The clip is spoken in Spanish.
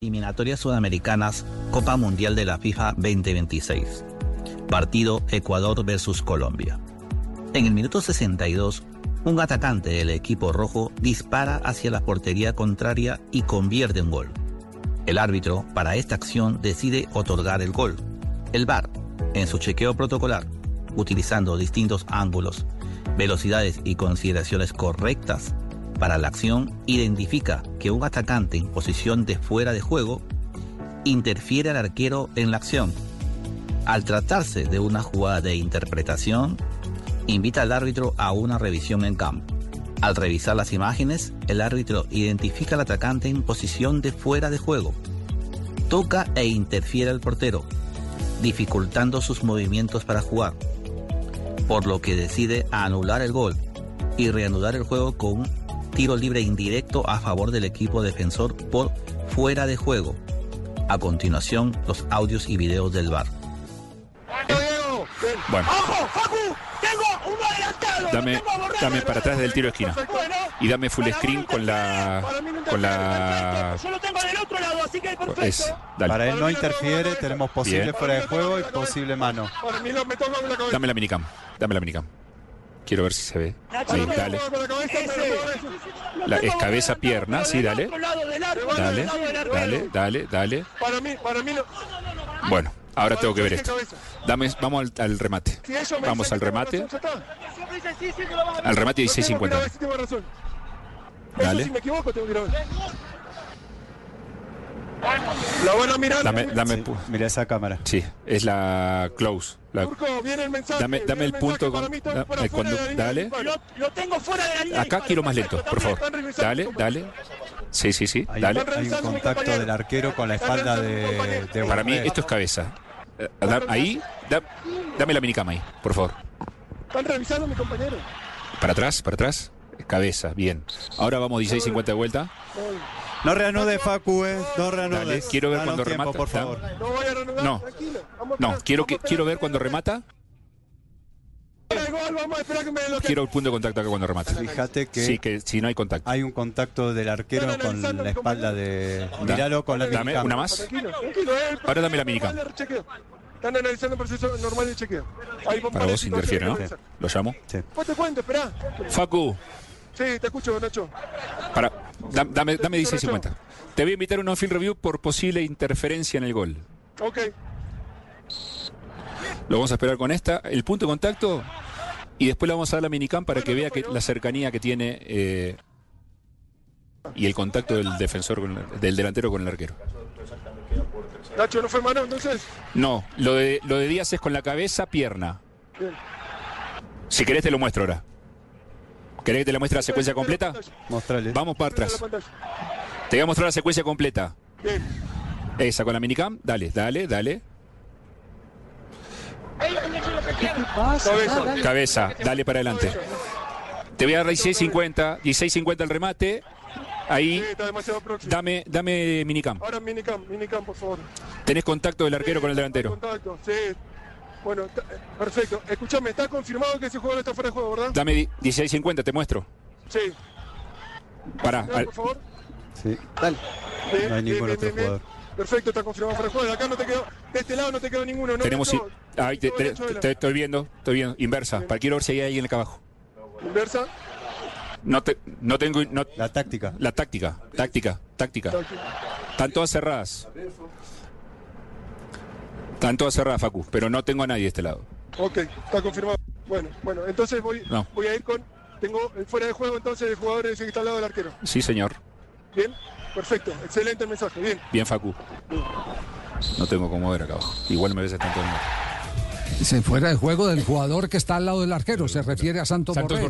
Eliminatorias Sudamericanas Copa Mundial de la FIFA 2026. Partido Ecuador versus Colombia. En el minuto 62, un atacante del equipo rojo dispara hacia la portería contraria y convierte un gol. El árbitro para esta acción decide otorgar el gol. El VAR, en su chequeo protocolar, utilizando distintos ángulos, velocidades y consideraciones correctas, para la acción identifica que un atacante en posición de fuera de juego interfiere al arquero en la acción. Al tratarse de una jugada de interpretación, invita al árbitro a una revisión en campo. Al revisar las imágenes, el árbitro identifica al atacante en posición de fuera de juego. Toca e interfiere al portero, dificultando sus movimientos para jugar, por lo que decide anular el gol y reanudar el juego con tiro libre indirecto a favor del equipo defensor por fuera de juego. A continuación, los audios y videos del VAR. Bueno. Dame, dame para atrás del tiro de esquina. Y dame full screen con la. Con la. Es, dale. Para él no interfiere, tenemos posible Bien. fuera de juego y posible mano. Dame la minicam. Dame la minicam. Quiero ver si se ve. Sí, dale. La, es cabeza, pierna. Sí, dale. Dale, dale, dale, dale. Para mí, para mí no. Bueno, ahora tengo que ver esto. Dame, vamos al, al remate. Si me Vamos al que tengo remate. razón, ya está. Al remate Lo tengo que ir a 16.50. ver si Dale. si me equivoco tengo que ir a ver. La buena mirada. Dame, dame. Sí, mira esa cámara. Sí, es la close. La- Turco, viene el mensaje. Dame- dame el punto con- da- eh, cuando- dale. Lo tengo fuera de la línea. Acá quiero más lento, por favor. Dale, dale. Sí, sí, sí. Hay, Dale. hay un contacto del arquero con la espalda de, de Para mí esto es cabeza. Ahí, da- dame la minicama ahí, por favor. Están revisando mi compañero. Para atrás, para atrás. Cabeza, bien. Ahora vamos 16.50 de vuelta. No reanude, Facu, eh. No reanude. Dale, quiero ver Danos cuando tiempo, remata. por favor. No vaya a reanudar. No. Tranquilo. Vamos a No, quiero, que, quiero ver cuando remata. Da igual, Vamos a esperar que me lo Quiero el punto de contacto acá cuando remata. Fíjate que Sí, que si no hay contacto. hay un contacto del arquero con la espalda de. Míralo con la Dame minicam. una más. Tranquilo, tranquilo. eh, Ahora dame la chequeo. Están analizando el proceso normal de chequeo. Ahí Para vos interfiere, ¿no? Lo llamo. Sí. Facu, Sí, te escucho, Nacho. para, da- dame, dame 16.50. Te voy a invitar a un on-field review por posible interferencia en el gol. Ok. Lo vamos a esperar con esta, el punto de contacto, y después le vamos a dar la minicam para que vea que la cercanía que tiene eh, y el contacto del defensor, con el- del delantero con el arquero. Nacho, ¿no fue mano entonces? No, lo de, lo de Díaz es con la cabeza, pierna. Bien. Si querés te lo muestro ahora. ¿Querés que te la muestre la secuencia completa? Mostrale. Vamos para atrás. Te voy a mostrar la secuencia completa. Bien. Esa con la minicam. Dale, dale, dale. Cabeza. Cabeza, dale para adelante. Te voy a dar 16.50, 16.50 el remate. Ahí, Sí, está demasiado próximo. dame, dame minicam. Ahora minicam, minicam, por favor. Tenés contacto del arquero con el delantero. Contacto, sí. Bueno, eh, perfecto. Escúchame, está confirmado que ese jugador está fuera de juego, ¿verdad? Dame di- 16.50, te muestro. Sí. Pará, Dale, al- por favor. Sí. Bien, No hay ningún bien, otro bien, bien. jugador. Perfecto, está confirmado fuera de juego. De acá no te quedó, de este lado no te quedó ninguno. ¿no? tenemos... Te, Todo te- Vela. te estoy viendo, estoy viendo. Inversa. Para quiero ver si hay alguien acá abajo. Inversa. No, te, no tengo... no- La táctica. la táctica, táctica, táctica. Están todas cerradas. Están todas cerradas, Facu, pero no tengo a nadie de este lado. Ok, está confirmado. Bueno, bueno, entonces voy, No. voy a ir con. Tengo el fuera de juego entonces de jugadores que está al lado del arquero. Sí, señor. Bien, perfecto, excelente mensaje. Bien. Bien, Facu. No tengo cómo ver acá abajo. Igual me ves tanto. Se fuera de juego del jugador que está al lado del arquero. Se refiere a Santos, Santos Borré.